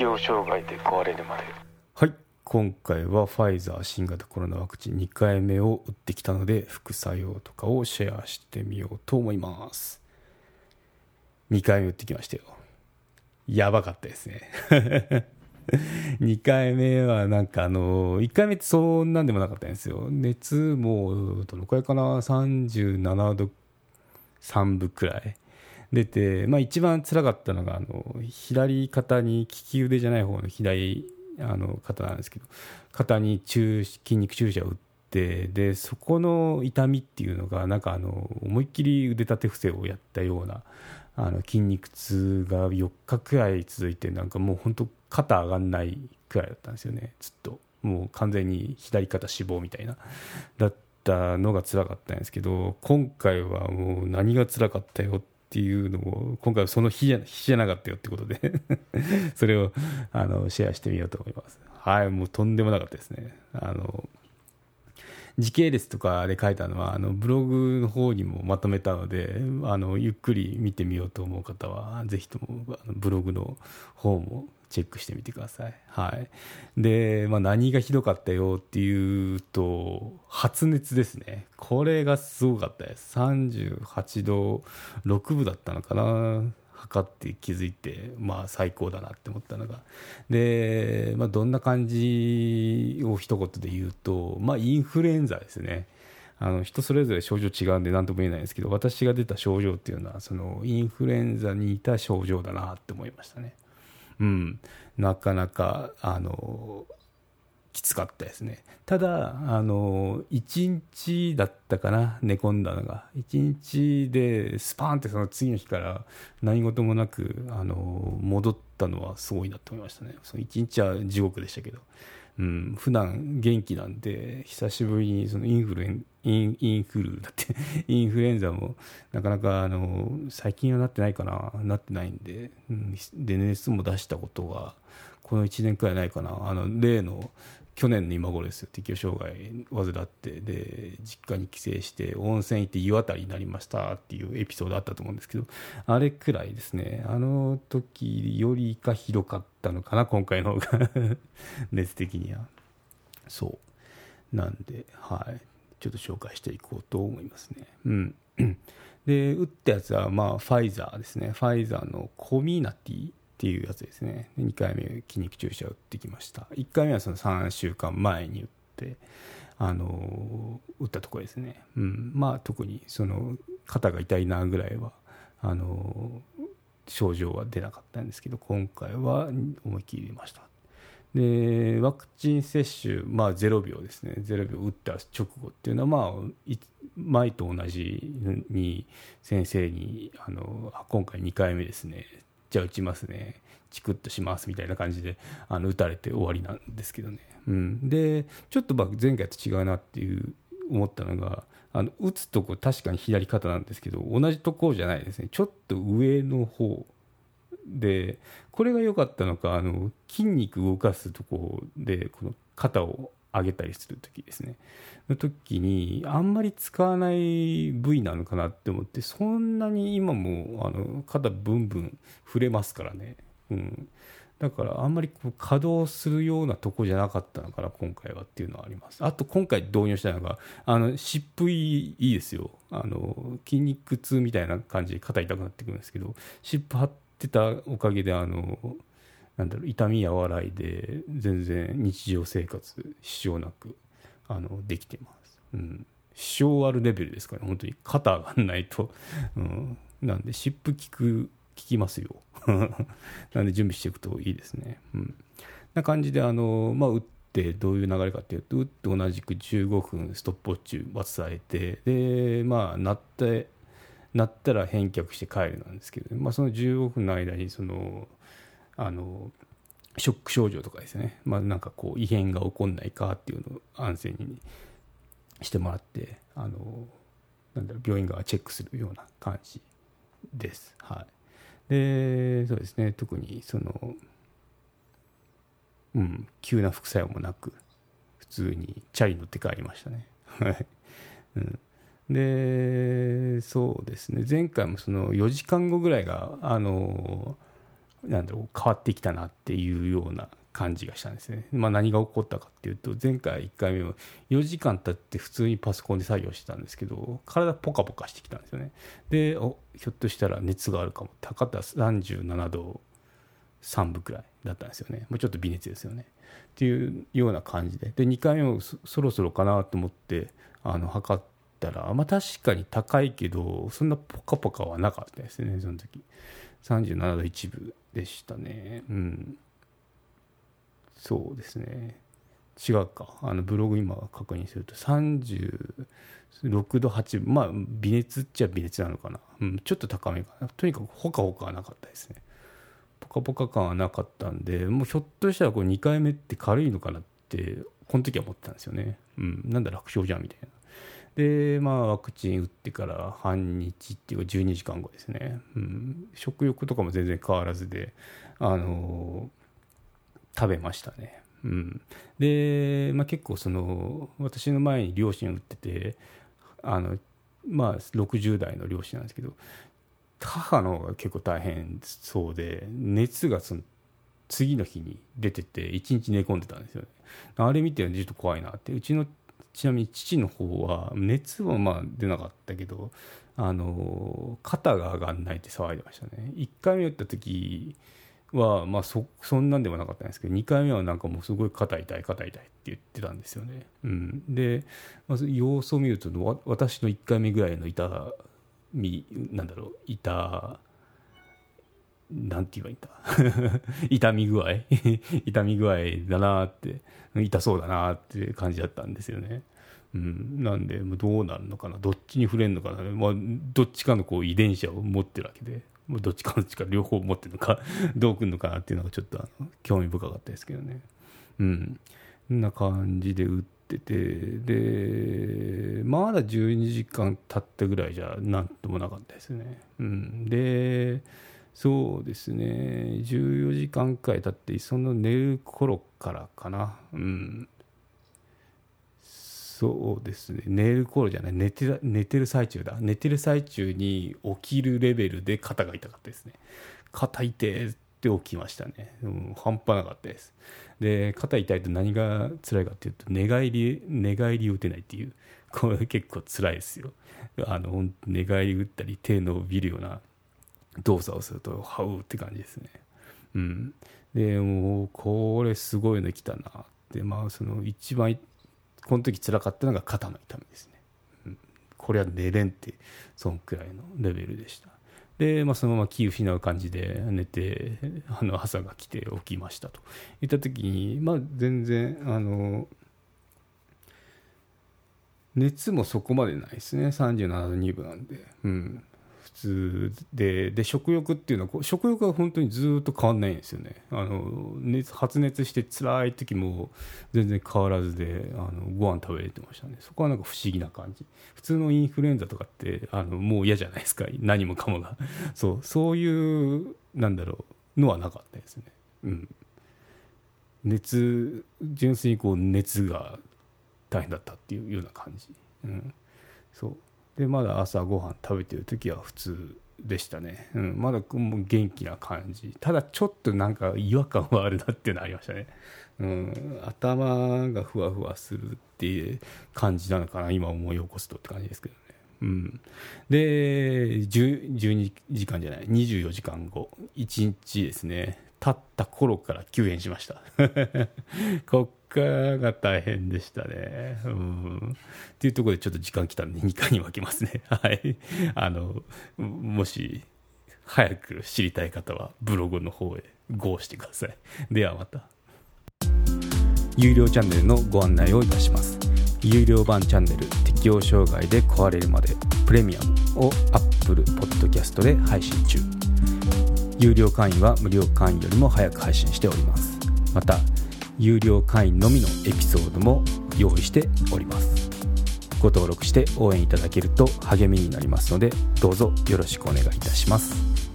適応障害で壊れるまで。はい。今回はファイザー新型コロナワクチン2回目を打ってきたので副作用とかをシェアしてみようと思います。2回目打ってきましたよ。やばかったですね。2回目はなんかあの1回目ってそんなんでもなかったんですよ。熱もどのくらいかな？37度3分くらい。出て、まあ、一番辛かったのがあの左肩に利き腕じゃない方の左あの肩なんですけど肩に注筋肉注射を打ってでそこの痛みっていうのがなんかあの思いっきり腕立て伏せをやったようなあの筋肉痛が4日くらい続いてなんかもう本当肩上がんないくらいだったんですよね。ずっと。もう完全に左肩脂肪みたいな。だったのが辛かったんですけど今回はもう何が辛かったよっていうのを今回はその日じゃ日じゃなかったよってことで それをあのシェアしてみようと思います。はいもうとんでもなかったですね。あの時系列とかで書いたのはあのブログの方にもまとめたのであのゆっくり見てみようと思う方はぜひともあのブログの方もチェックしてみてください。はい。で、まあ、何がひどかったよっていうと、発熱ですね。これがすごかったです。38度6分だったのかな。測って気づいて、まあ、最高だなって思ったのが。で、まあ、どんな感じを一言で言うと、まあ、インフルエンザですね。あの人それぞれ症状違うんで何とも言えないんですけど私が出た症状っていうのはそのインフルエンザに似た症状だなって思いましたね。うん、なかなかあのきつかったですね。ただあの1日だったかな寝込んだのが。1日でスパーンってその次の日から何事もなくあの戻ったのはすごいなと思いましたね。その1日は地獄でしたけど。うん、普段元気なんで久しぶりにそのインフルエンインインフルだって インフルエンザもなかなかあの最近はなってないかななってないんで、うん、で熱も出したことはこの1年くらいないかな。あの例の去年の今頃ですよ。適応障害患ってで実家に帰省して温泉行って湯あたりになりましたっていうエピソードあったと思うんですけどあれくらいですね。あの時よりかひどかったのかな今回の方が。熱的には。そう。なんではい。ちょっと紹介していこうと思いますね。うん。で打ったやつはまあファイザーですね。ファイザーのコミナティっていうやつですね。で2回目筋肉注射打ってきました。1回目はその3週間前に打ってあの打ったところですね、うん、まあ特にその肩が痛いなぐらいはあの症状は出なかったんですけど今回は思いっきりました。でワクチン接種、まあ、0秒ですね。0秒打った直後っていうのは、まあ、前と同じに先生にあの今回2回目ですね。じゃあ打ちますね。チクッとしますみたいな感じであの打たれて終わりなんですけどね、うん、でちょっと前回と違うなっていう思ったのがあの打つとこ確かに左肩なんですけど同じとこじゃないですね。ちょっと上の方でこれが良かったのかあの筋肉動かすところでこの肩を上げたりする時ですね。の時にあんまり使わない部位なのかなって思ってそんなに今もあの肩ブンブン触れますからね、うん、だからあんまりこう稼働するようなとこじゃなかったのかな今回はっていうのはあります。あと今回導入したのがあの湿布いいですよ。あの筋肉痛みたいな感じで肩痛くなってくるんですけど湿布貼ってたおかげであのなんだろう痛み和らいで全然日常生活支障なくあのできてます、うん、支障あるレベルですから、ね、本当に。肩上がんないと、うん、なんで湿布効く効きますよ。なんで準備していくといいですね、うん、な感じであの、まあ、打ってどういう流れかっていうと打って同じく15分ストップウォッチ渡されてでまあ鳴って鳴ったら返却して帰るなんですけど、まあ、その15分の間にそのあのショック症状とかですね、まあ、なんかこう異変が起こんないかっていうのを安静にしてもらってあのなんだろう病院側がチェックするような感じです。はい、でそうですね。特にその、うん、急な副作用もなく普通にチャリ乗って帰りましたね。うん、でそうですね。前回もその4時間後ぐらいがあのなんだろう変わってきたなっていうような感じがしたんですね。まあ、何が起こったかっていうと前回1回目は4時間経って普通にパソコンで作業してたんですけど体ポカポカしてきたんですよね。でおひょっとしたら熱があるかも。高田37度3分くらいだったんですよね。もうちょっと微熱ですよね。っていうような感じで。で2回目もそろそろかなと思ってあの測ったらまあ確かに高いけどそんなポカポカはなかったですねその時。37度1分でしたね。うん。そうですね。違うか。あのブログ今確認すると36度8分まあ微熱っちゃ微熱なのかな、うん、ちょっと高めかな。とにかくほかほかはなかったですね。ポカポカ感はなかったんでもうひょっとしたらこれ2回目って軽いのかなってこの時は思ってたんですよね、うん、なんだ楽勝じゃんみたいな。でまあワクチン打ってから半日っていうか12時間後ですね、うん、食欲とかも全然変わらずであのー、食べましたね。うん、で、まあ、結構その私の前に両親打っててあのまあ60代の両親なんですけど母の方が結構大変そうで熱がその次の日に出てて1日寝込んでたんですよね。あれ見てちょっと怖いなって。うちのちなみに父の方は熱はまあ出なかったけどあの肩が上がんないって騒いでましたね。1回目打った時はまあそそんなんでもなかったんですけど2回目はなんかもうすごい肩痛い肩痛いって言ってたんですよね、うん、で、まず様子を見ると私の1回目ぐらいの痛みなんだろう痛なんて言えばいいんだ 痛み具合。痛み具合だなって。痛そうだなって感じだったんですよね。うん、なんでどうなるのかな。どっちに触れるのかな、まあ、どっちかのこう遺伝子を持ってるわけで。どっちかの力両方持ってるのか。どうくるのかなっていうのがちょっと興味深かったですけどね。うん、そんな感じで打ってて。でまだ12時間経ったぐらいじゃなんともなかったですね。うん、でそうですね。14時間くらい経ってその寝る頃からかな。うん。そうですね。寝る頃じゃない。寝て寝てる最中だ。寝てる最中に起きるレベルで肩が痛かったですね。肩痛って起きましたね、うん、半端なかったです。で肩痛いと何が辛いかっていうと寝返り寝返り打てないっていう。これ結構辛いですよ。あの寝返り打ったり手伸びるような動作をするとハウって感じですね。うん。でもうこれすごいの来たなって。まあその一番この時辛かったのが肩の痛みですね、うん、これは寝れんってそんくらいのレベルでした。で、まあ、そのまま気を失う感じで寝てあの朝が来て起きましたと。いった時に、まあ、全然あの熱もそこまでないですね。37度2分なんで、うん、でで食欲っていうのは食欲は本当にずっと変わんないんですよね。あの熱発熱して辛い時も全然変わらずであのご飯食べれてましたね。そこはなんか不思議な感じ。普通のインフルエンザとかってあのもう嫌じゃないですか。何もかもが。そうそういうなんだろうのはなかったですね。うん。熱純粋にこう熱が大変だったっていうような感じ、うん、そう。でまだ朝ごはん食べてる時は普通でしたね、うん、まだ元気な感じ。ただちょっとなんか違和感はあるなっていうのありましたね、うん、頭がふわふわするっていう感じなのかな。今思い起こすとって感じですけどね。うん、で12時間じゃない。24時間後。1日ですね。経った頃から休園しました。こ が大変でしたね。うん。っていうところでちょっと時間来たんで2回に分けますね。はい。あの、もし、早く知りたい方はブログの方へ GO してください。ではまた。有料チャンネルのご案内をいたします。有料版チャンネル適応障害で壊れるまでプレミアムを Apple Podcast で配信中。有料会員は無料会員よりも早く配信しております。また、有料会員のみのエピソードも用意しております。ご登録して応援いただけると励みになりますのでどうぞよろしくお願いいたします。